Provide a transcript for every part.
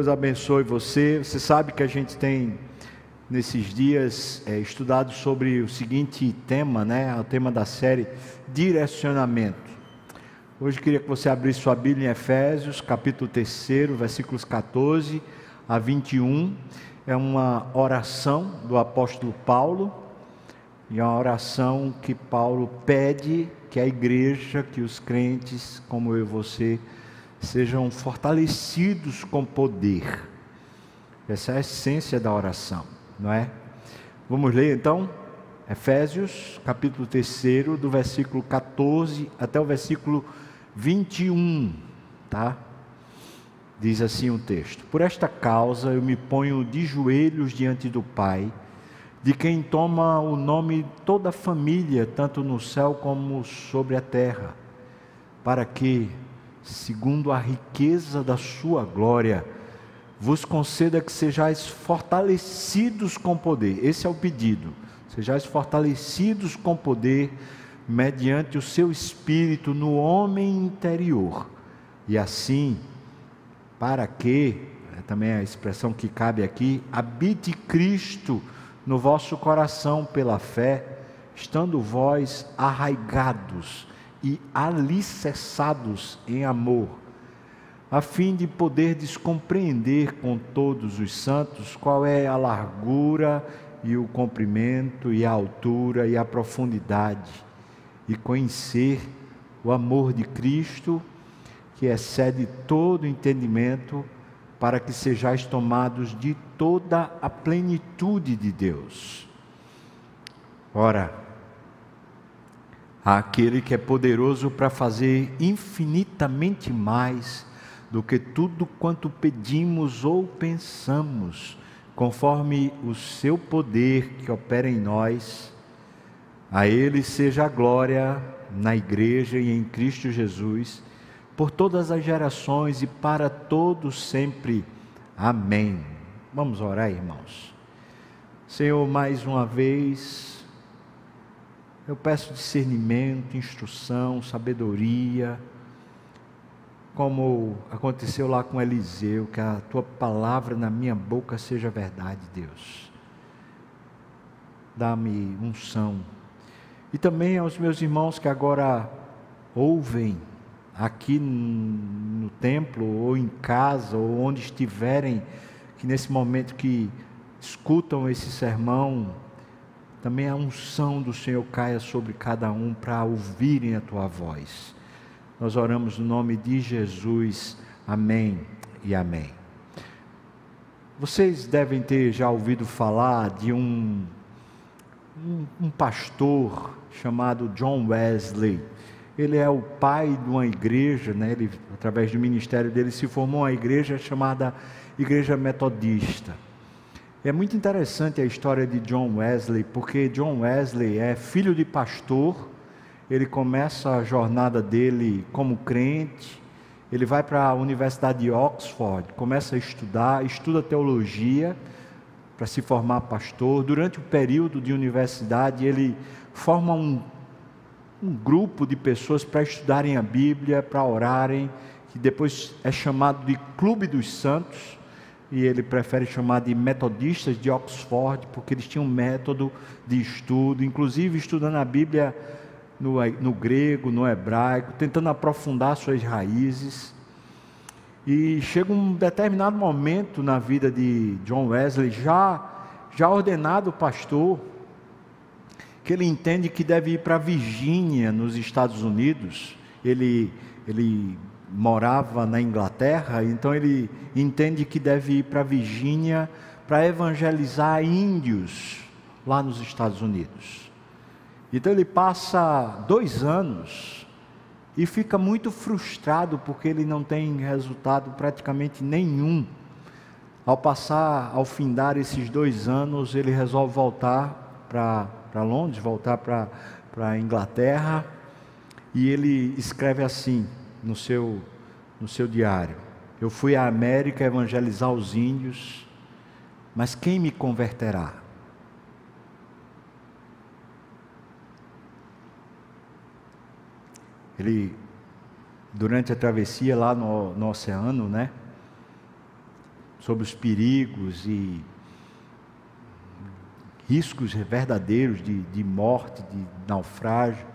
Deus abençoe você. Você sabe que a gente tem nesses dias é, estudado sobre o seguinte tema, né? O tema da série Direcionamento. Hoje queria que você abrisse sua Bíblia em Efésios, capítulo 3, versículos 14 a 21. É uma oração do apóstolo Paulo, e é uma oração que Paulo pede que a igreja, que os crentes, como eu e você, sejam fortalecidos com poder. Essa é a essência da oração, não é? Vamos ler então Efésios, capítulo 3, do versículo 14 até o versículo 21, tá? Diz assim o texto: Por esta causa eu me ponho de joelhos diante do Pai, de quem toma o nome toda a família, tanto no céu como sobre a terra, para que segundo a riqueza da sua glória, vos conceda que sejais fortalecidos com poder. Esse é o pedido. Sejais fortalecidos com poder mediante o seu espírito no homem interior. E assim, para que, é também a expressão que cabe aqui, habite Cristo no vosso coração pela fé, estando vós arraigados e alicerçados em amor, a fim de poder descompreender com todos os santos qual é a largura e o comprimento e a altura e a profundidade, e conhecer o amor de Cristo, que excede todo entendimento, para que sejais tomados de toda a plenitude de Deus. Ora, àquele que é poderoso para fazer infinitamente mais do que tudo quanto pedimos ou pensamos, conforme o seu poder que opera em nós. A Ele seja a glória na Igreja e em Cristo Jesus, por todas as gerações e para todos sempre. Amém. Vamos orar, irmãos. Senhor, mais uma vez, eu peço discernimento, instrução, sabedoria, como aconteceu lá com Eliseu, que a tua palavra na minha boca seja verdade, Deus. Dá-me unção. E também aos meus irmãos que agora ouvem aqui no templo ou em casa ou onde estiverem, que nesse momento que escutam esse sermão, também a unção do Senhor caia sobre cada um para ouvirem a tua voz. Nós oramos no nome de Jesus. Amém e amém. Vocês devem ter já ouvido falar de um, um, um pastor chamado John Wesley. Ele é o pai de uma igreja, né? ele, através do ministério dele, se formou uma igreja chamada Igreja Metodista. É muito interessante a história de John Wesley, porque John Wesley é filho de pastor, ele começa a jornada dele como crente, ele vai para a Universidade de Oxford, começa a estudar, estuda teologia para se formar pastor. Durante o período de universidade, ele forma um, um grupo de pessoas para estudarem a Bíblia, para orarem, que depois é chamado de Clube dos Santos e ele prefere chamar de metodistas de Oxford, porque eles tinham um método de estudo, inclusive estudando a Bíblia no, no grego, no hebraico, tentando aprofundar suas raízes. E chega um determinado momento na vida de John Wesley, já, já ordenado pastor, que ele entende que deve ir para Virgínia, nos Estados Unidos. Ele, ele morava na Inglaterra, então ele entende que deve ir para Virgínia para evangelizar índios lá nos Estados Unidos. Então ele passa dois anos e fica muito frustrado porque ele não tem resultado praticamente nenhum. Ao passar, ao findar esses dois anos, ele resolve voltar para Londres, voltar para a Inglaterra, e ele escreve assim: no seu, no seu diário. Eu fui à América evangelizar os índios, mas quem me converterá? Ele, durante a travessia lá no, no oceano, né? sobre os perigos e riscos verdadeiros de, de morte, de naufrágio.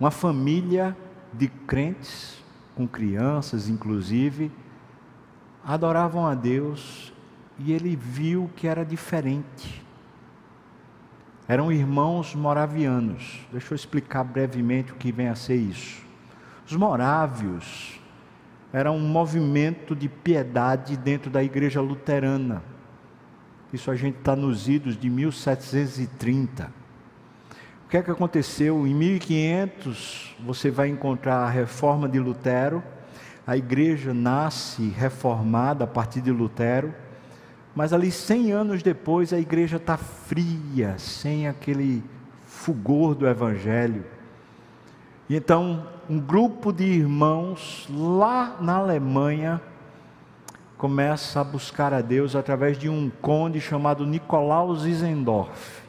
Uma família de crentes, com crianças inclusive, adoravam a Deus e ele viu que era diferente. Eram irmãos moravianos. Deixa eu explicar brevemente o que vem a ser isso. Os morávios eram um movimento de piedade dentro da igreja luterana. Isso a gente está nos idos de 1730. O que é que aconteceu? Em 1500 você vai encontrar a reforma de Lutero. A igreja nasce reformada a partir de Lutero mas ali 100 anos depois a igreja está fria, sem aquele fulgor do Evangelho. E então um grupo de irmãos lá na Alemanha começa a buscar a Deus através de um conde chamado Nicolau Zizendorf,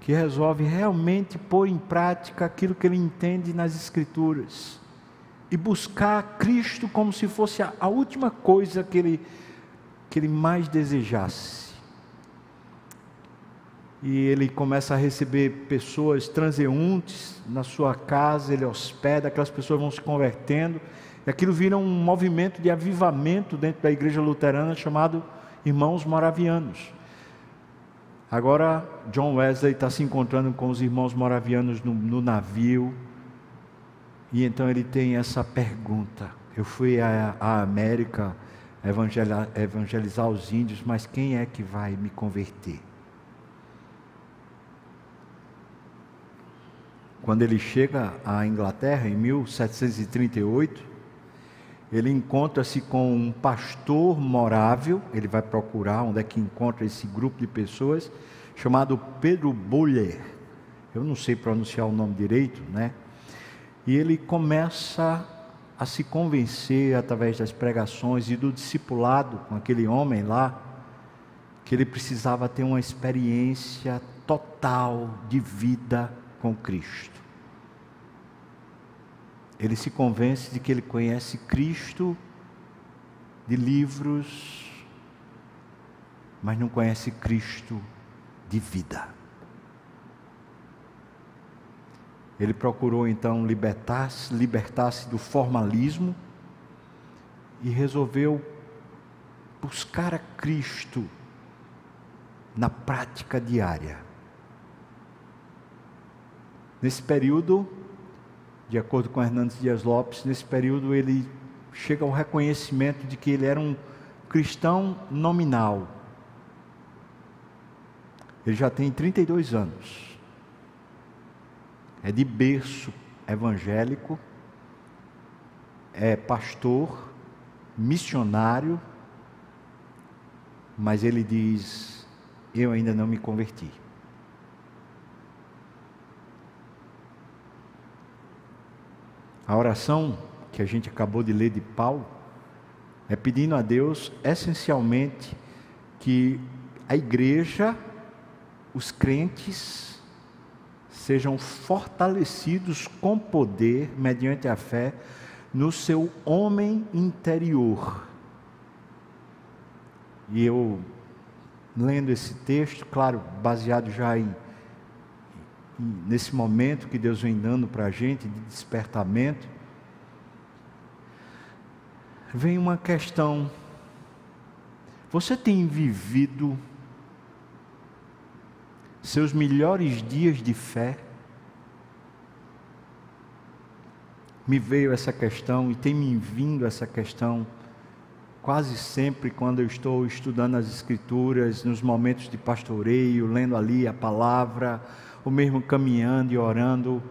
que resolve realmente pôr em prática aquilo que ele entende nas Escrituras e buscar Cristo como se fosse a última coisa que ele que ele mais desejasse. E ele começa a receber pessoas transeuntes na sua casa, ele hospeda, aquelas pessoas vão se convertendo, e aquilo vira um movimento de avivamento dentro da igreja luterana chamado Irmãos Moravianos. Agora, John Wesley está se encontrando com os irmãos moravianos no, no navio, e então ele tem essa pergunta. Eu fui à América evangelizar os índios, mas quem é que vai me converter? Quando ele chega à Inglaterra, em 1738, ele encontra-se com um pastor morável, ele vai procurar onde é que encontra esse grupo de pessoas, chamado Pedro Buller. Eu não sei pronunciar o nome direito, né? E ele começa a se convencer através das pregações e do discipulado com aquele homem lá, que ele precisava ter uma experiência total de vida com Cristo. Ele se convence de que ele conhece Cristo de livros, mas não conhece Cristo de vida. Ele procurou então libertar-se libertar do formalismo e resolveu buscar a Cristo na prática diária. Nesse período, de acordo com Hernandes Dias Lopes, nesse período ele chega ao reconhecimento de que ele era um cristão nominal. Ele já tem 32 anos é de berço evangélico, é pastor, missionário, mas ele diz: Eu ainda não me converti. A oração que a gente acabou de ler de Paulo é pedindo a Deus essencialmente que a igreja, os crentes, sejam fortalecidos com poder, mediante a fé, no seu homem interior. E eu, lendo esse texto, claro, baseado já em, nesse momento que Deus vem dando para a gente de despertamento, vem uma questão. Você tem vivido seus melhores dias de fé, me veio essa questão e tem me vindo essa questão quase sempre quando eu estou estudando as Escrituras, nos momentos de pastoreio, lendo ali a palavra, ou mesmo caminhando e orando,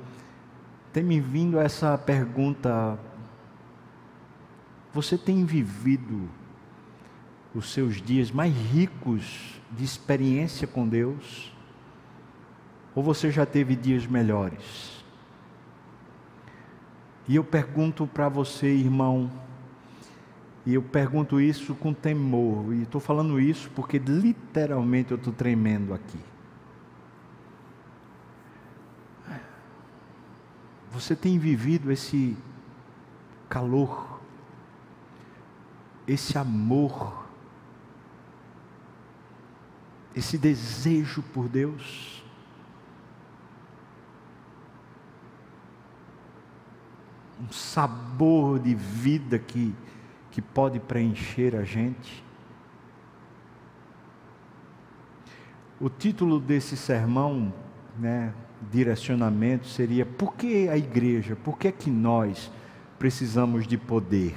tem me vindo essa pergunta: você tem vivido os seus dias mais ricos de experiência com Deus? Ou você já teve dias melhores? E eu pergunto para você, irmão, e eu pergunto isso com temor, e estou falando isso porque literalmente eu estou tremendo aqui. Você tem vivido esse calor, esse amor esse desejo por Deus. Um sabor de vida que, que pode preencher a gente. O título desse sermão, né, direcionamento, seria: Por que a igreja? Por que é que nós precisamos de poder?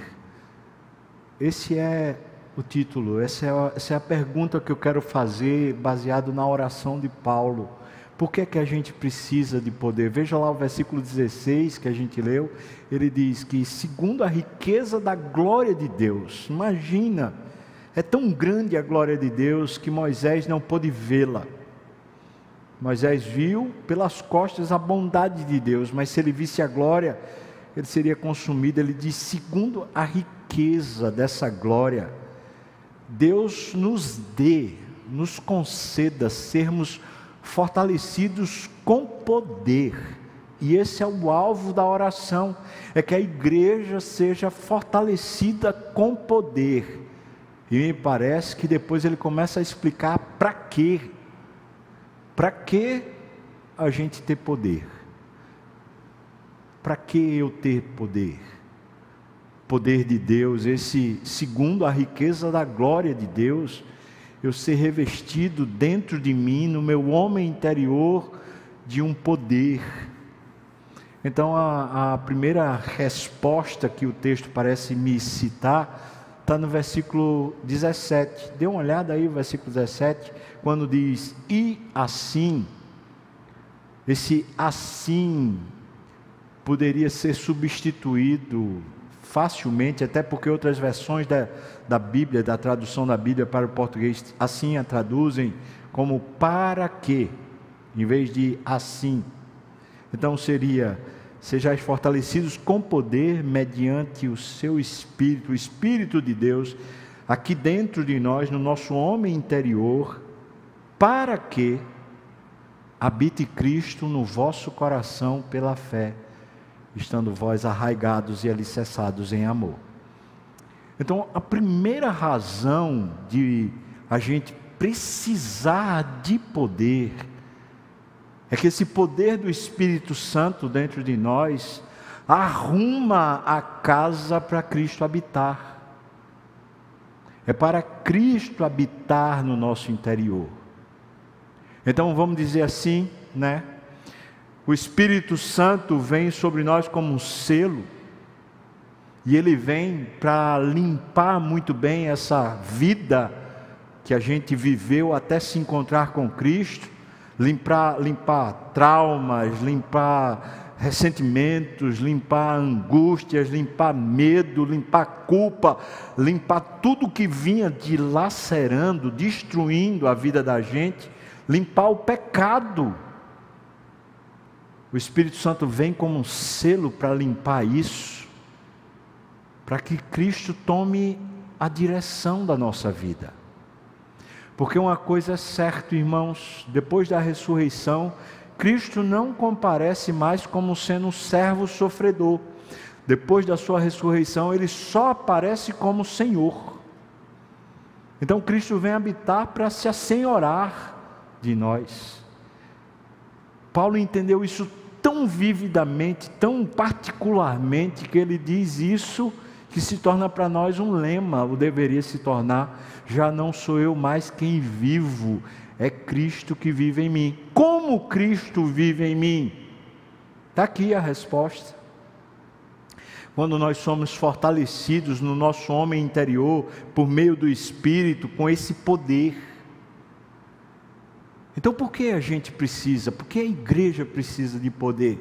Esse é o título, essa é, a, essa é a pergunta que eu quero fazer baseado na oração de Paulo. Por que, é que a gente precisa de poder? Veja lá o versículo 16 que a gente leu. Ele diz que, segundo a riqueza da glória de Deus, imagina, é tão grande a glória de Deus que Moisés não pôde vê-la. Moisés viu pelas costas a bondade de Deus, mas se ele visse a glória, ele seria consumido. Ele diz: segundo a riqueza dessa glória, Deus nos dê, nos conceda sermos fortalecidos com poder. E esse é o alvo da oração, é que a igreja seja fortalecida com poder. E me parece que depois ele começa a explicar para quê. Para que a gente ter poder? Para que eu ter poder? poder de Deus, esse segundo a riqueza da glória de Deus, eu ser revestido dentro de mim, no meu homem interior, de um poder. Então, a, a primeira resposta que o texto parece me citar está no versículo 17. Dê uma olhada aí, o versículo 17, quando diz: E assim, esse assim poderia ser substituído facilmente, até porque outras versões da, da Bíblia, da tradução da Bíblia para o português, assim a traduzem como para quê, em vez de assim. Então seria: sejais fortalecidos com poder mediante o seu Espírito, o Espírito de Deus, aqui dentro de nós, no nosso homem interior, para que habite Cristo no vosso coração pela fé estando vós arraigados e alicerçados em amor. Então, a primeira razão de a gente precisar de poder é que esse poder do Espírito Santo dentro de nós arruma a casa para Cristo habitar. É para Cristo habitar no nosso interior. Então vamos dizer assim, né? O Espírito Santo vem sobre nós como um selo, e ele vem para limpar muito bem essa vida que a gente viveu até se encontrar com Cristo, limpar, limpar traumas, limpar ressentimentos, limpar angústias, limpar medo, limpar culpa, limpar tudo que vinha dilacerando, destruindo a vida da gente, limpar o pecado o Espírito Santo vem como um selo para limpar isso, para que Cristo tome a direção da nossa vida. Porque uma coisa é certa, irmãos, depois da ressurreição, Cristo não comparece mais como sendo um servo sofredor. Depois da sua ressurreição, ele só aparece como Senhor. Então Cristo vem habitar para se assenhorar de nós. Paulo entendeu isso tão vividamente, tão particularmente, que ele diz isso que se torna para nós um lema, ou deveria se tornar: já não sou eu mais quem vivo, é Cristo que vive em mim. Como Cristo vive em mim? Está aqui a resposta. Quando nós somos fortalecidos no nosso homem interior, por meio do Espírito, com esse poder então por que a gente precisa? Por que a igreja precisa de poder?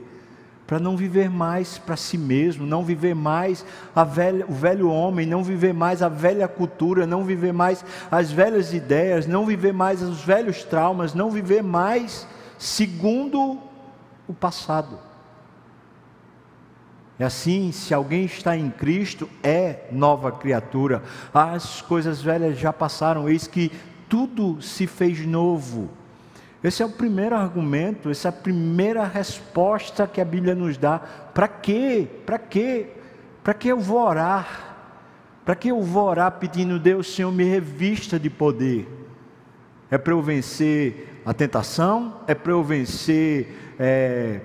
Para não viver mais para si mesmo, não viver mais velha, o velho homem, não viver mais a velha cultura, não viver mais as velhas ideias, não viver mais os velhos traumas, não viver mais segundo o passado. É assim, se alguém está em Cristo, é nova criatura. As coisas velhas já passaram, eis que tudo se fez novo. Esse é o primeiro argumento, essa é a primeira resposta que a Bíblia nos dá. Para quê? Para quê? Para que eu vou orar? Para que eu vou orar pedindo, Deus, Senhor, me revista de poder? É para eu vencer a tentação? É para eu vencer, é,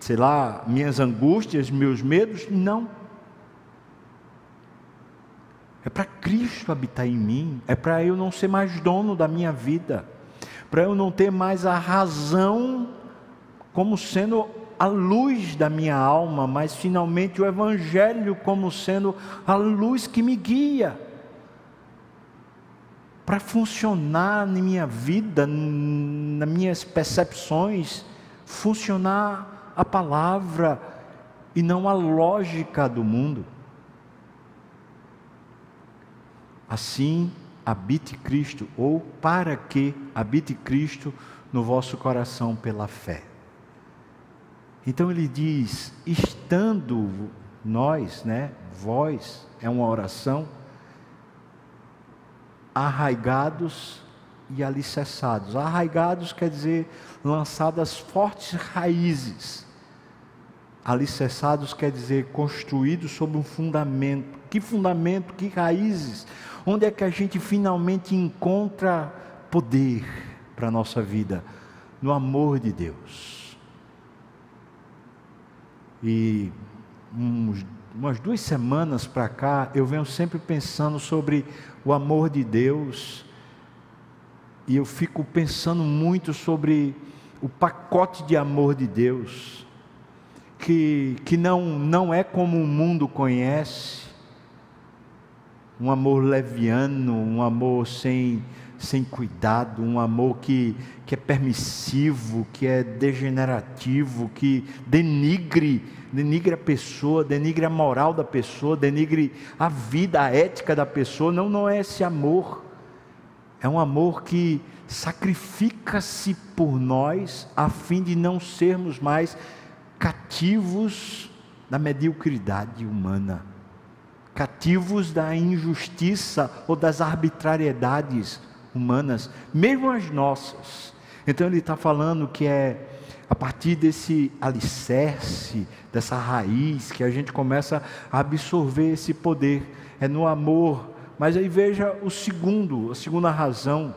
sei lá, minhas angústias, meus medos? Não. É para Cristo habitar em mim, é para eu não ser mais dono da minha vida, para eu não ter mais a razão como sendo a luz da minha alma, mas finalmente o Evangelho como sendo a luz que me guia. Para funcionar na minha vida, nas minhas percepções, funcionar a palavra e não a lógica do mundo. Assim habite Cristo, ou para que habite Cristo no vosso coração pela fé. Então ele diz: estando nós, né, vós, é uma oração, arraigados e alicerçados. Arraigados quer dizer lançadas fortes raízes. Alicerçados quer dizer construídos sobre um fundamento. Que fundamento, que raízes? Onde é que a gente finalmente encontra poder para a nossa vida? No amor de Deus e uns, umas duas semanas para cá, eu venho sempre pensando sobre o amor de Deus, e eu fico pensando muito sobre o pacote de amor de Deus, que, que não, não é como o mundo conhece, um amor leviano, um amor sem, sem cuidado, um amor que, que é permissivo, que é degenerativo, que denigre, denigre a pessoa, denigre a moral da pessoa, denigre a vida, a ética da pessoa. Não, não é esse amor. É um amor que sacrifica-se por nós a fim de não sermos mais cativos da mediocridade humana, cativos da injustiça ou das arbitrariedades humanas, mesmo as nossas. Então ele está falando que é a partir desse alicerce, dessa raiz, que a gente começa a absorver esse poder, é no amor. Mas aí veja o segundo, a segunda razão.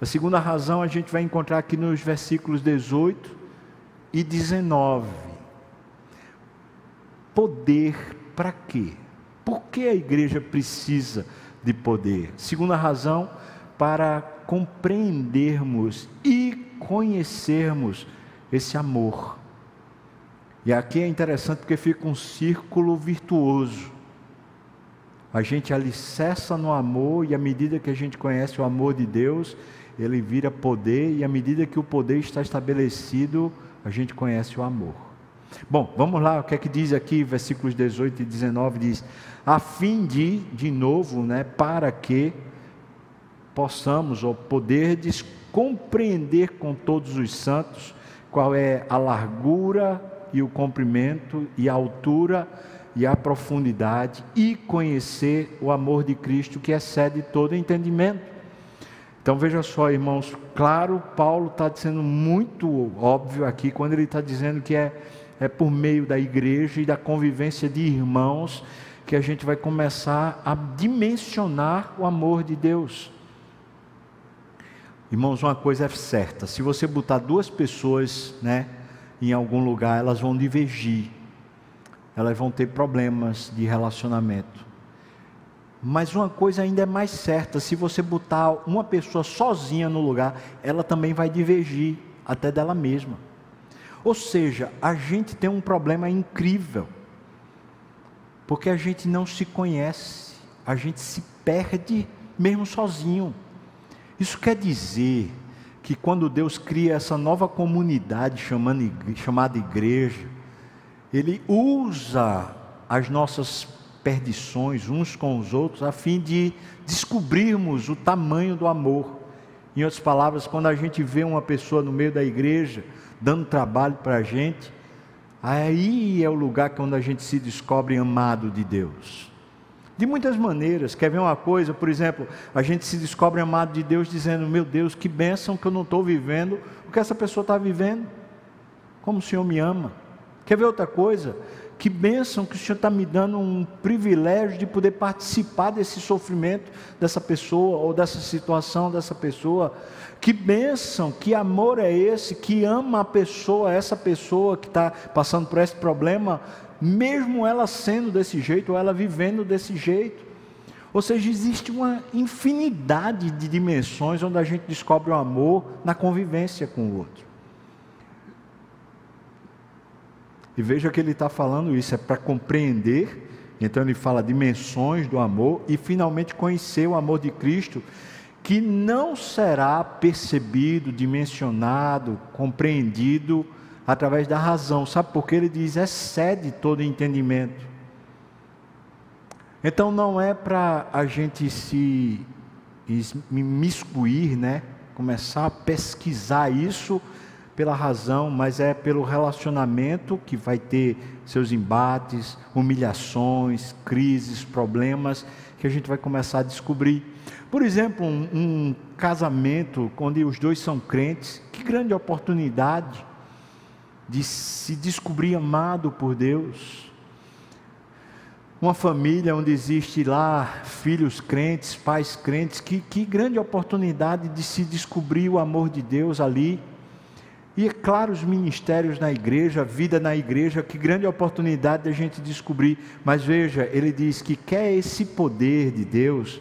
A segunda razão a gente vai encontrar aqui nos versículos 18 e 19. Poder para quê? Por que a igreja precisa de poder? Segunda razão, para compreendermos e conhecermos esse amor. E aqui é interessante porque fica um círculo virtuoso. A gente alicerça no amor, e à medida que a gente conhece o amor de Deus, ele vira poder, e à medida que o poder está estabelecido, a gente conhece o amor. Bom, vamos lá, o que é que diz aqui, versículos 18 e 19 diz: a fim de, de novo, né, para que possamos ou poderdes compreender com todos os santos qual é a largura e o comprimento e a altura e a profundidade e conhecer o amor de Cristo que excede todo entendimento. Então veja só, irmãos, claro, Paulo está sendo muito óbvio aqui quando ele está dizendo que é, é por meio da igreja e da convivência de irmãos que a gente vai começar a dimensionar o amor de Deus. Irmãos, uma coisa é certa: se você botar duas pessoas, né, em algum lugar, elas vão divergir, elas vão ter problemas de relacionamento. Mas uma coisa ainda é mais certa: se você botar uma pessoa sozinha no lugar, ela também vai divergir até dela mesma. Ou seja, a gente tem um problema incrível, porque a gente não se conhece, a gente se perde mesmo sozinho. Isso quer dizer que quando Deus cria essa nova comunidade chamando, chamada igreja, Ele usa as nossas perdições uns com os outros a fim de descobrirmos o tamanho do amor. Em outras palavras, quando a gente vê uma pessoa no meio da igreja dando trabalho para a gente, aí é o lugar que onde a gente se descobre amado de Deus. De muitas maneiras. Quer ver uma coisa? Por exemplo, a gente se descobre amado de Deus dizendo: Meu Deus, que bênção que eu não estou vivendo o que essa pessoa está vivendo. Como o Senhor me ama. Quer ver outra coisa? Que bênção que o Senhor está me dando um privilégio de poder participar desse sofrimento dessa pessoa ou dessa situação dessa pessoa. Que bênção, que amor é esse que ama a pessoa, essa pessoa que está passando por esse problema, mesmo ela sendo desse jeito ou ela vivendo desse jeito. Ou seja, existe uma infinidade de dimensões onde a gente descobre o amor na convivência com o outro. E veja que ele está falando isso, é para compreender. Então ele fala dimensões do amor e finalmente conhecer o amor de Cristo que não será percebido, dimensionado, compreendido através da razão. Sabe por que ele diz excede todo entendimento? Então não é para a gente se imiscuir, né? Começar a pesquisar isso pela razão, mas é pelo relacionamento que vai ter seus embates, humilhações, crises, problemas, que a gente vai começar a descobrir. Por exemplo, um, um casamento onde os dois são crentes, que grande oportunidade de se descobrir amado por Deus. Uma família onde existe lá filhos crentes, pais crentes, que, que grande oportunidade de se descobrir o amor de Deus ali e é claro, os ministérios na igreja, a vida na igreja, que grande oportunidade de a gente descobrir. Mas veja, ele diz que quer esse poder de Deus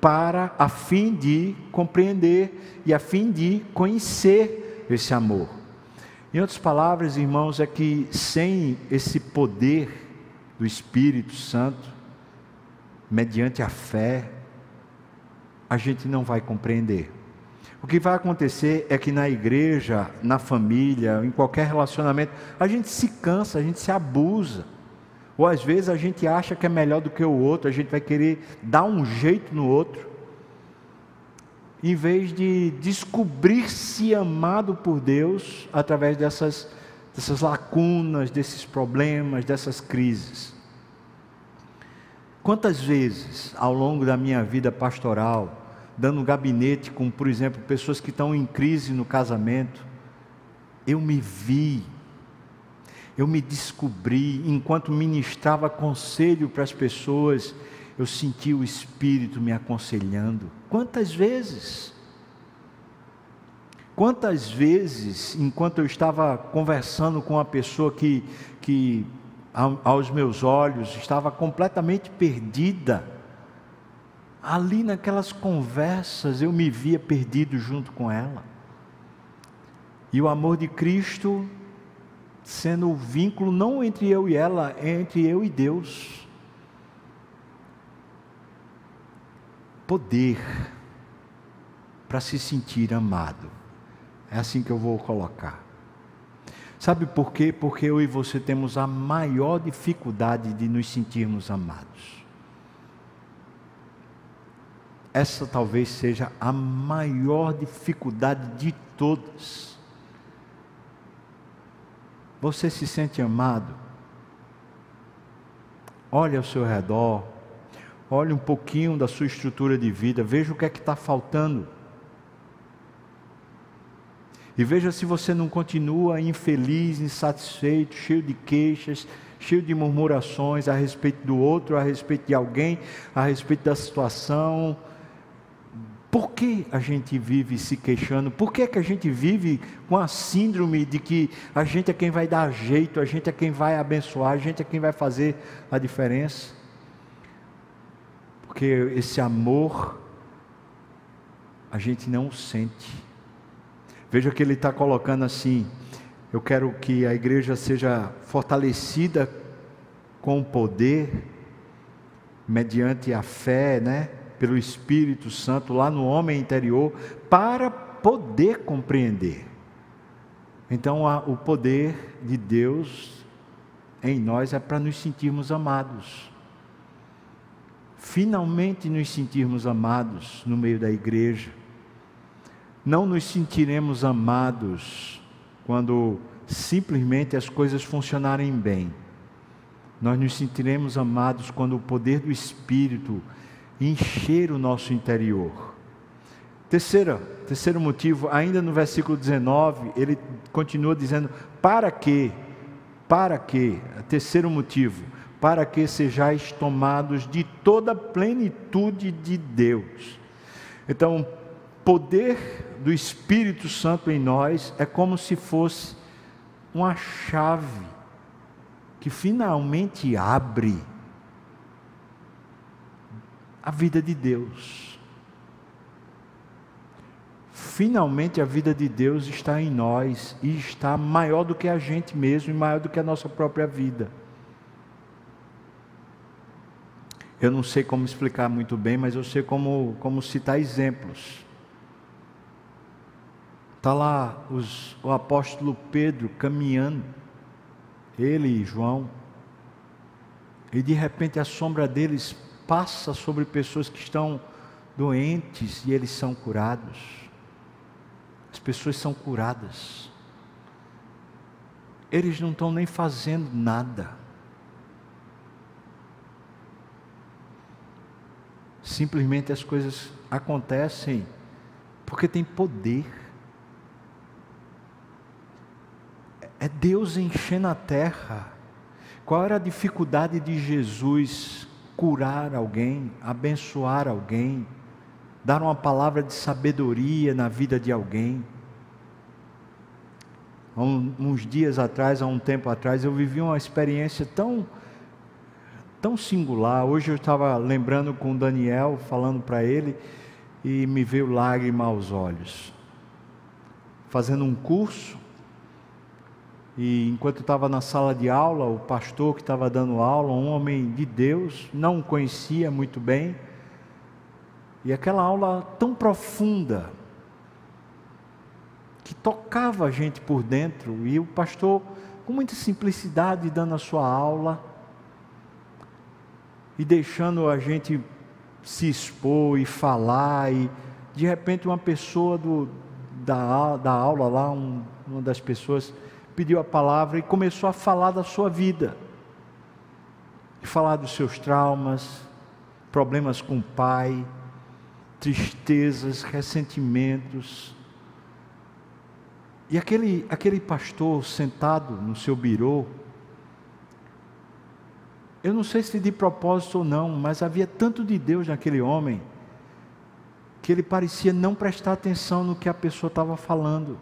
para a fim de compreender e a fim de conhecer esse amor. Em outras palavras, irmãos, é que sem esse poder do Espírito Santo, mediante a fé, a gente não vai compreender. O que vai acontecer é que na igreja, na família, em qualquer relacionamento, a gente se cansa, a gente se abusa. Ou às vezes a gente acha que é melhor do que o outro, a gente vai querer dar um jeito no outro, em vez de descobrir-se amado por Deus através dessas, dessas lacunas, desses problemas, dessas crises. Quantas vezes ao longo da minha vida pastoral, dando gabinete com, por exemplo, pessoas que estão em crise no casamento. Eu me vi, eu me descobri, enquanto ministrava conselho para as pessoas, eu senti o Espírito me aconselhando. Quantas vezes? Quantas vezes, enquanto eu estava conversando com uma pessoa que, que aos meus olhos estava completamente perdida, ali naquelas conversas eu me via perdido junto com ela. E o amor de Cristo sendo o vínculo não entre eu e ela, é entre eu e Deus. Poder para se sentir amado. É assim que eu vou colocar. Sabe por quê? Porque eu e você temos a maior dificuldade de nos sentirmos amados. Essa talvez seja a maior dificuldade de todas. Você se sente amado? Olhe ao seu redor, olhe um pouquinho da sua estrutura de vida, veja o que é que está faltando. E veja se você não continua infeliz, insatisfeito, cheio de queixas, cheio de murmurações a respeito do outro, a respeito de alguém, a respeito da situação, por que a gente vive se queixando? Por que, é que a gente vive com a síndrome de que a gente é quem vai dar jeito, a gente é quem vai abençoar, a gente é quem vai fazer a diferença? Porque esse amor a gente não sente. Veja que ele está colocando assim: eu quero que a igreja seja fortalecida com o poder, mediante a fé, né? Pelo Espírito Santo lá no homem interior para poder compreender. Então, o poder de Deus em nós é para nos sentirmos amados. Finalmente nos sentirmos amados no meio da igreja. Não nos sentiremos amados quando simplesmente as coisas funcionarem bem. Nós nos sentiremos amados quando o poder do Espírito encher o nosso interior. Terceira, terceiro motivo, ainda no versículo 19, ele continua dizendo: para quê? para que, terceiro motivo, para que sejais tomados de toda a plenitude de Deus. Então, poder do Espírito Santo em nós é como se fosse uma chave que finalmente abre a vida de Deus. Finalmente a vida de Deus está em nós e está maior do que a gente mesmo e maior do que a nossa própria vida. Eu não sei como explicar muito bem, mas eu sei como, como citar exemplos. Está lá os, o apóstolo Pedro caminhando, ele e João, e de repente a sombra deles passa sobre pessoas que estão doentes e eles são curados. As pessoas são curadas. Eles não estão nem fazendo nada. Simplesmente as coisas acontecem porque tem poder. É Deus enchendo a terra. Qual era a dificuldade de Jesus curar alguém, abençoar alguém, dar uma palavra de sabedoria na vida de alguém? Há uns dias atrás, há um tempo atrás, eu vivi uma experiência tão tão singular. Hoje eu estava lembrando com Daniel, falando para ele, e me veio lágrima aos olhos. Fazendo um curso, e enquanto estava na sala de aula, o pastor que estava dando aula, um homem de Deus, não o conhecia muito bem, e aquela aula tão profunda, que tocava a gente por dentro, e o pastor, com muita simplicidade, dando a sua aula, e deixando a gente se expor e falar, e de repente uma pessoa do, da, da aula lá, um, uma das pessoas, pediu a palavra e começou a falar da sua vida, e falar dos seus traumas, problemas com o pai, tristezas, ressentimentos. E aquele, aquele pastor sentado no seu birô, eu não sei se de propósito ou não, mas havia tanto de Deus naquele homem, que ele parecia não prestar atenção no que a pessoa estava falando.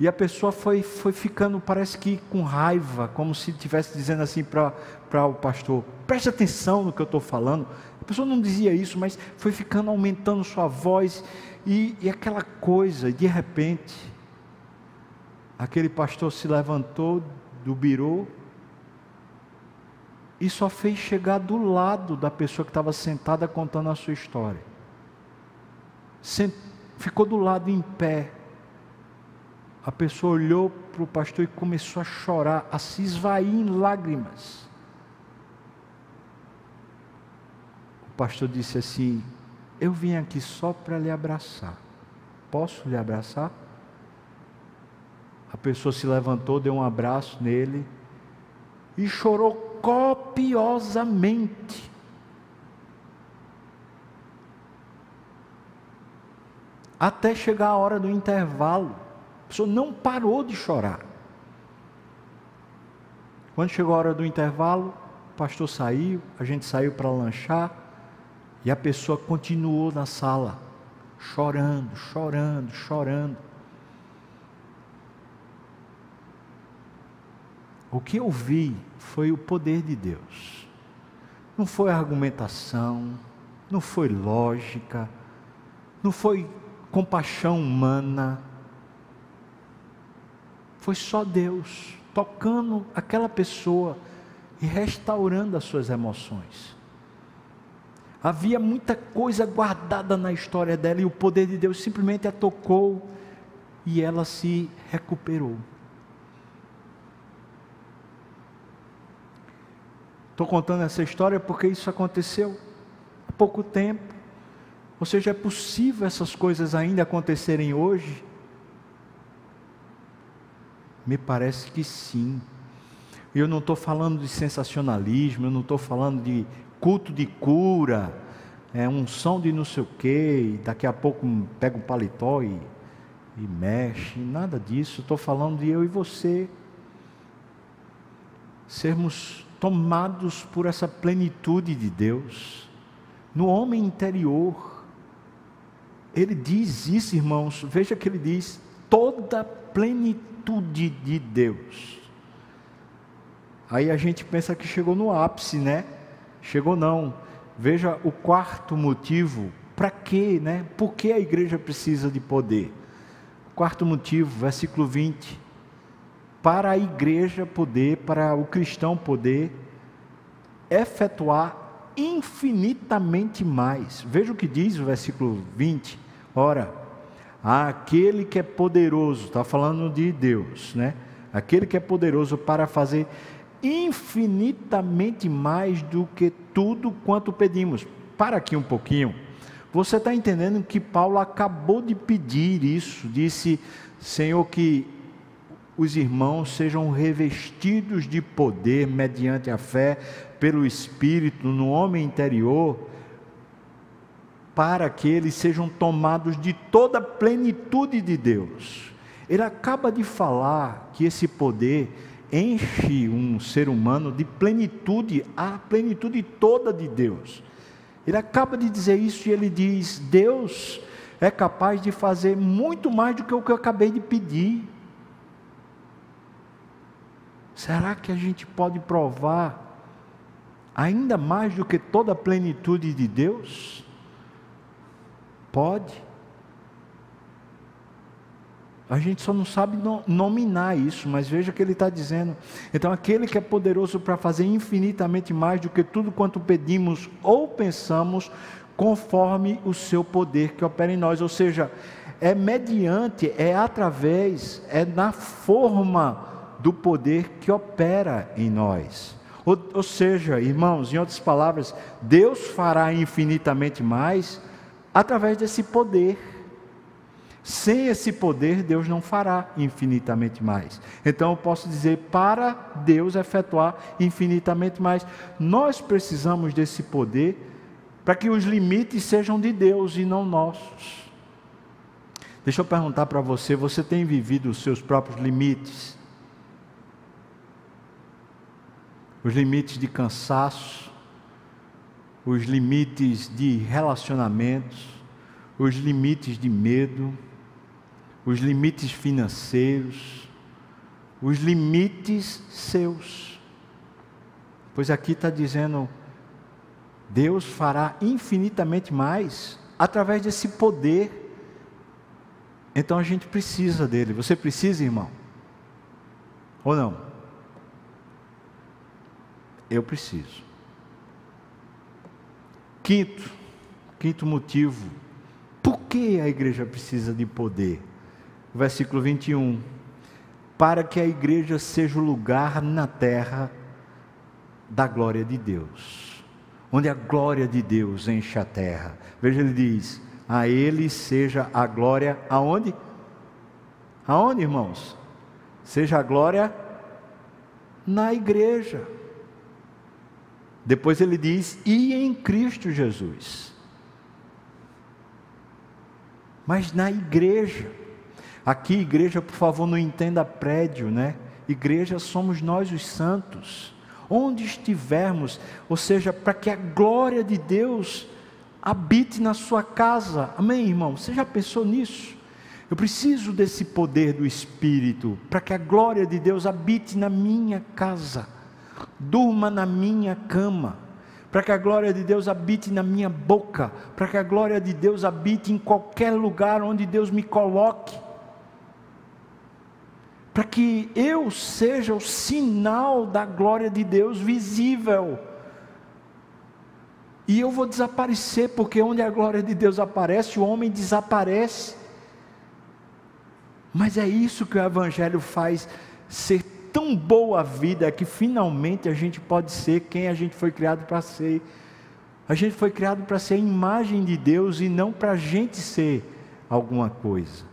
E a pessoa foi, foi ficando, parece que com raiva, como se estivesse dizendo assim para o pastor: preste atenção no que eu estou falando. A pessoa não dizia isso, mas foi ficando aumentando sua voz, e, e aquela coisa, de repente, aquele pastor se levantou do birô e só fez chegar do lado da pessoa que estava sentada contando a sua história. Sent, ficou do lado em pé a pessoa olhou para o pastor e começou a chorar, a se esvair em lágrimas. O pastor disse assim: Eu vim aqui só para lhe abraçar. Posso lhe abraçar? A pessoa se levantou, deu um abraço nele e chorou copiosamente. Até chegar a hora do intervalo pessoa não parou de chorar. Quando chegou a hora do intervalo, o pastor saiu, a gente saiu para lanchar, e a pessoa continuou na sala, chorando, chorando, chorando. O que eu vi foi o poder de Deus. Não foi argumentação, não foi lógica, não foi compaixão humana, foi só Deus tocando aquela pessoa e restaurando as suas emoções. Havia muita coisa guardada na história dela e o poder de Deus simplesmente a tocou e ela se recuperou. Estou contando essa história porque isso aconteceu há pouco tempo. Ou seja, é possível essas coisas ainda acontecerem hoje me parece que sim. Eu não estou falando de sensacionalismo, eu não estou falando de culto de cura, é, unção de não sei o quê, e daqui a pouco pega o paletó e, e mexe, nada disso. Estou falando de eu e você. sermos tomados por essa plenitude de Deus. No homem interior, ele diz isso, irmãos, veja que ele diz: toda plenitude de Deus. Aí a gente pensa que chegou no ápice, né? Chegou não. Veja o quarto motivo, para quê, né? Por que a igreja precisa de poder? Quarto motivo, versículo 20. Para a igreja poder, para o cristão poder efetuar infinitamente mais. Veja o que diz o versículo 20. Ora, aquele que é poderoso, está falando de Deus, né? Aquele que é poderoso para fazer infinitamente mais do que tudo quanto pedimos. Para aqui um pouquinho. Você está entendendo que Paulo acabou de pedir isso, disse, Senhor, que os irmãos sejam revestidos de poder mediante a fé, pelo Espírito, no homem interior, para que eles sejam tomados de toda a plenitude de Deus. Ele acaba de falar que esse poder enche um ser humano de plenitude, a plenitude toda de Deus. Ele acaba de dizer isso e ele diz: Deus é capaz de fazer muito mais do que o que eu acabei de pedir. Será que a gente pode provar ainda mais do que toda a plenitude de Deus? Pode. A gente só não sabe nominar isso, mas veja que ele está dizendo. Então, aquele que é poderoso para fazer infinitamente mais do que tudo quanto pedimos ou pensamos, conforme o seu poder que opera em nós. Ou seja, é mediante, é através, é na forma do poder que opera em nós. Ou, ou seja, irmãos, em outras palavras, Deus fará infinitamente mais através desse poder. Sem esse poder, Deus não fará infinitamente mais. Então eu posso dizer, para Deus efetuar infinitamente mais, nós precisamos desse poder para que os limites sejam de Deus e não nossos. Deixa eu perguntar para você: você tem vivido os seus próprios limites? Os limites de cansaço, os limites de relacionamentos, os limites de medo os limites financeiros, os limites seus. Pois aqui está dizendo, Deus fará infinitamente mais através desse poder. Então a gente precisa dele. Você precisa, irmão? Ou não? Eu preciso. Quinto, quinto motivo. Por que a igreja precisa de poder? versículo 21. Para que a igreja seja o lugar na terra da glória de Deus, onde a glória de Deus enche a terra. Veja, ele diz: A ele seja a glória aonde? Aonde, irmãos? Seja a glória na igreja. Depois ele diz: E em Cristo Jesus. Mas na igreja. Aqui, igreja, por favor, não entenda prédio, né? Igreja somos nós os santos. Onde estivermos, ou seja, para que a glória de Deus habite na sua casa. Amém, irmão? Você já pensou nisso? Eu preciso desse poder do Espírito para que a glória de Deus habite na minha casa, durma na minha cama, para que a glória de Deus habite na minha boca, para que a glória de Deus habite em qualquer lugar onde Deus me coloque para que eu seja o sinal da glória de Deus visível. E eu vou desaparecer, porque onde a glória de Deus aparece, o homem desaparece. Mas é isso que o Evangelho faz ser tão boa a vida que finalmente a gente pode ser quem a gente foi criado para ser. A gente foi criado para ser a imagem de Deus e não para a gente ser alguma coisa.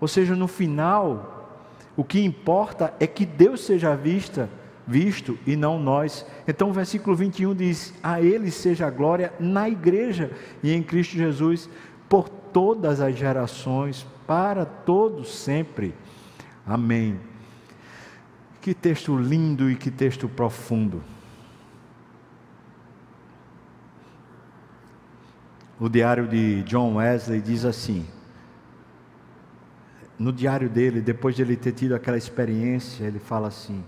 Ou seja, no final, o que importa é que Deus seja vista, visto e não nós. Então o versículo 21 diz: A Ele seja a glória na igreja e em Cristo Jesus por todas as gerações, para todos sempre. Amém. Que texto lindo e que texto profundo. O diário de John Wesley diz assim: no diário dele, depois de ele ter tido aquela experiência, ele fala assim: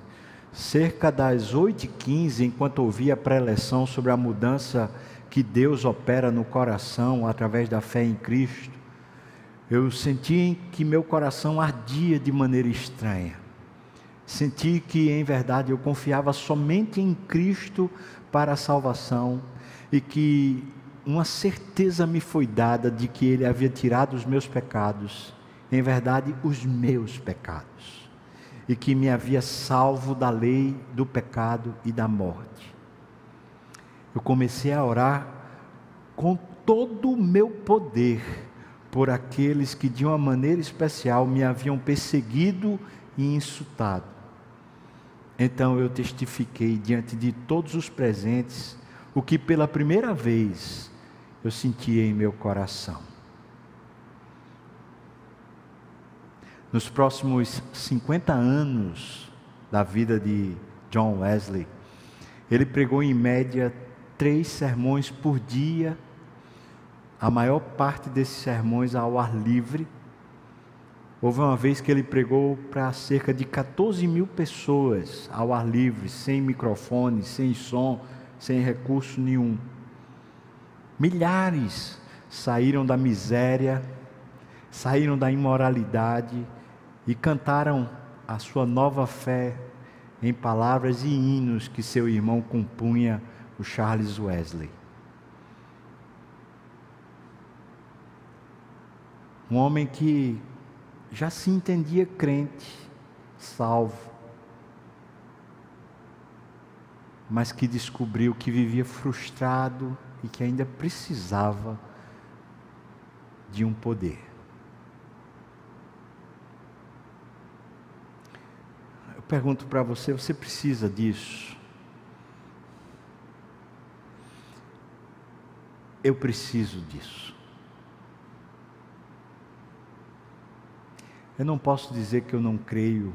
cerca das 8h15, enquanto ouvia a preleção sobre a mudança que Deus opera no coração através da fé em Cristo, eu senti que meu coração ardia de maneira estranha. Senti que, em verdade, eu confiava somente em Cristo para a salvação e que uma certeza me foi dada de que Ele havia tirado os meus pecados em verdade, os meus pecados, e que me havia salvo da lei do pecado e da morte. Eu comecei a orar com todo o meu poder por aqueles que de uma maneira especial me haviam perseguido e insultado. Então eu testifiquei diante de todos os presentes o que pela primeira vez eu sentia em meu coração. Nos próximos 50 anos da vida de John Wesley, ele pregou em média três sermões por dia, a maior parte desses sermões ao ar livre. Houve uma vez que ele pregou para cerca de 14 mil pessoas ao ar livre, sem microfone, sem som, sem recurso nenhum. Milhares saíram da miséria, saíram da imoralidade, e cantaram a sua nova fé em palavras e hinos que seu irmão compunha, o Charles Wesley. Um homem que já se entendia crente, salvo, mas que descobriu que vivia frustrado e que ainda precisava de um poder. pergunto para você: você precisa disso? Eu preciso disso. Eu não posso dizer que eu não creio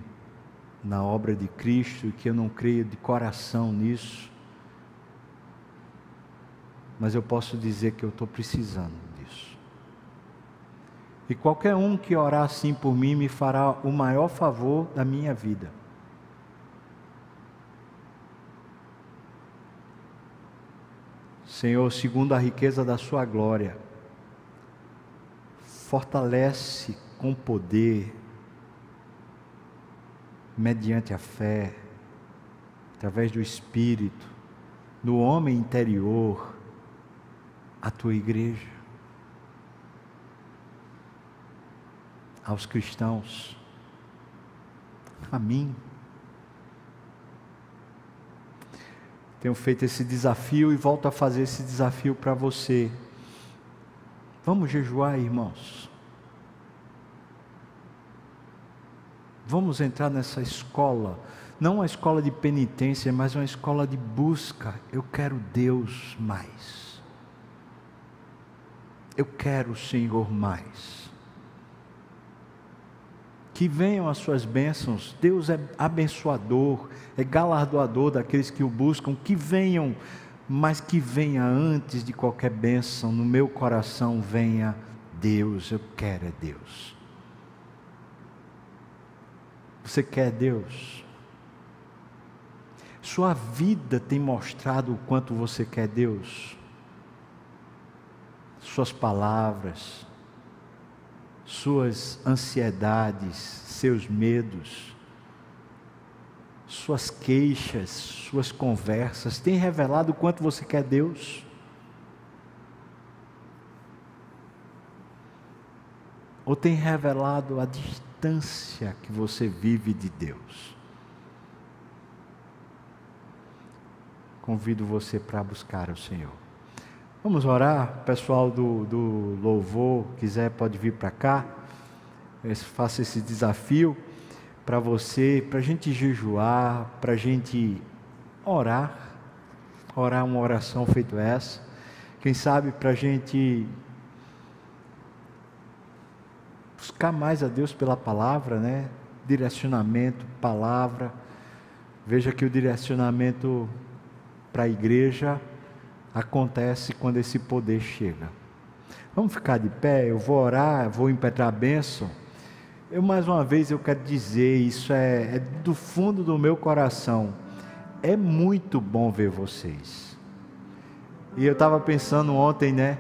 na obra de Cristo e que eu não creio de coração nisso, mas eu posso dizer que eu estou precisando disso. E qualquer um que orar assim por mim me fará o maior favor da minha vida. Senhor, segundo a riqueza da Sua glória, fortalece com poder, mediante a fé, através do Espírito, no homem interior, a Tua igreja, aos cristãos, a mim. Tenho feito esse desafio e volto a fazer esse desafio para você. Vamos jejuar, irmãos. Vamos entrar nessa escola, não uma escola de penitência, mas uma escola de busca. Eu quero Deus mais. Eu quero o Senhor mais que venham as suas bênçãos. Deus é abençoador, é galardoador daqueles que o buscam, que venham, mas que venha antes de qualquer bênção, no meu coração venha Deus, eu quero é Deus. Você quer Deus? Sua vida tem mostrado o quanto você quer Deus. Suas palavras, suas ansiedades, seus medos, suas queixas, suas conversas, tem revelado o quanto você quer Deus? Ou tem revelado a distância que você vive de Deus? Convido você para buscar o Senhor. Vamos orar, pessoal do, do louvor, quiser pode vir para cá. Eu faço esse desafio para você, para a gente jejuar, para a gente orar, orar uma oração feita essa. Quem sabe para a gente buscar mais a Deus pela palavra, né? Direcionamento, palavra, Veja que o direcionamento para a igreja acontece quando esse poder chega. Vamos ficar de pé, eu vou orar, vou impetrar a bênção. Eu mais uma vez eu quero dizer, isso é, é do fundo do meu coração. É muito bom ver vocês. E eu estava pensando ontem, né?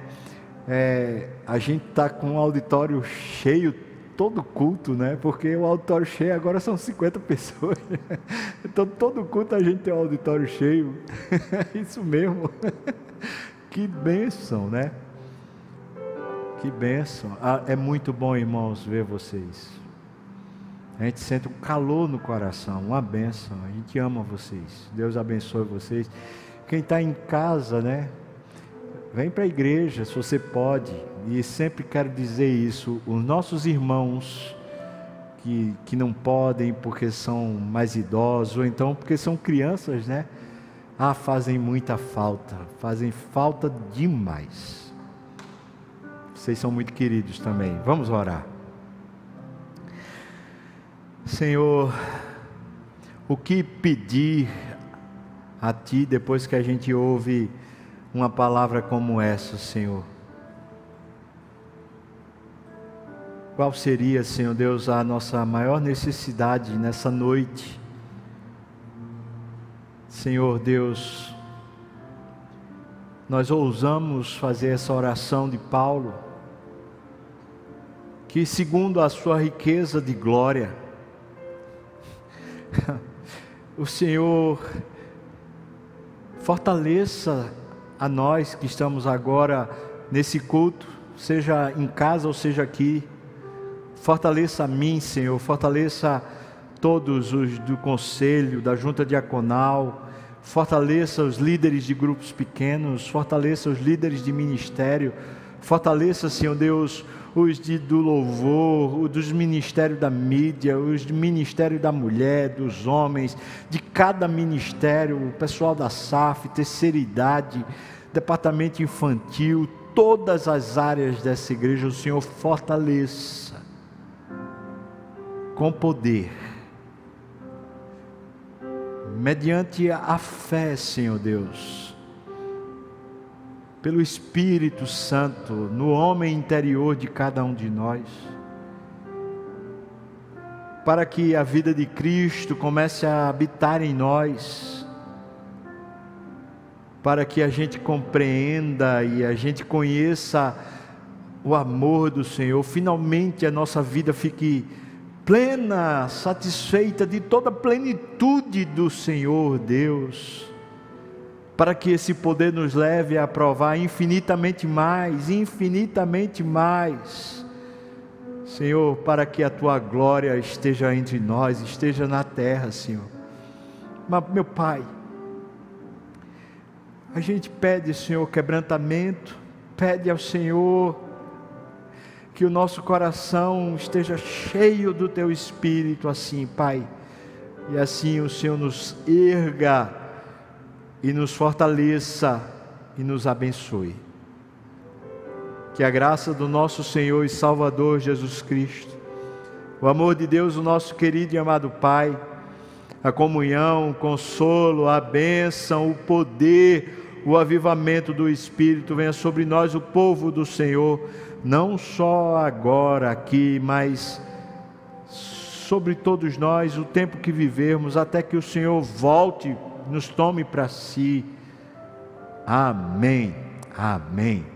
É, a gente está com um auditório cheio todo culto, né? Porque o auditório cheio agora são 50 pessoas. Então todo culto a gente tem um auditório cheio. Isso mesmo. Que bênção, né? Que bênção. Ah, é muito bom, irmãos, ver vocês. A gente sente um calor no coração, uma bênção. A gente ama vocês. Deus abençoe vocês. Quem está em casa, né? Vem para a igreja, se você pode. E sempre quero dizer isso: os nossos irmãos que, que não podem porque são mais idosos, ou então porque são crianças, né? Ah, fazem muita falta, fazem falta demais. Vocês são muito queridos também. Vamos orar. Senhor, o que pedir a Ti depois que a gente ouve uma palavra como essa, Senhor? Qual seria, Senhor Deus, a nossa maior necessidade nessa noite? Senhor Deus, nós ousamos fazer essa oração de Paulo, que segundo a sua riqueza de glória, o Senhor fortaleça a nós que estamos agora nesse culto, seja em casa ou seja aqui, fortaleça a mim, Senhor, fortaleça todos os do conselho, da junta diaconal, fortaleça os líderes de grupos pequenos, fortaleça os líderes de ministério, fortaleça, Senhor Deus, os de, do louvor, os dos ministérios da mídia, os do ministério da mulher, dos homens, de cada ministério, o pessoal da SAF, terceira idade, departamento infantil, todas as áreas dessa igreja, o Senhor fortaleça com poder, mediante a fé, Senhor Deus pelo Espírito Santo no homem interior de cada um de nós, para que a vida de Cristo comece a habitar em nós, para que a gente compreenda e a gente conheça o amor do Senhor, finalmente a nossa vida fique plena, satisfeita de toda a plenitude do Senhor Deus para que esse poder nos leve a provar infinitamente mais, infinitamente mais. Senhor, para que a tua glória esteja entre nós, esteja na terra, Senhor. Mas, meu Pai, a gente pede, Senhor, quebrantamento, pede ao Senhor que o nosso coração esteja cheio do teu espírito, assim, Pai, e assim o Senhor nos erga e nos fortaleça e nos abençoe. Que a graça do nosso Senhor e Salvador Jesus Cristo, o amor de Deus, o nosso querido e amado Pai, a comunhão, o consolo, a bênção, o poder, o avivamento do Espírito venha sobre nós, o povo do Senhor, não só agora aqui, mas sobre todos nós, o tempo que vivermos, até que o Senhor volte nos tome para si. Amém. Amém.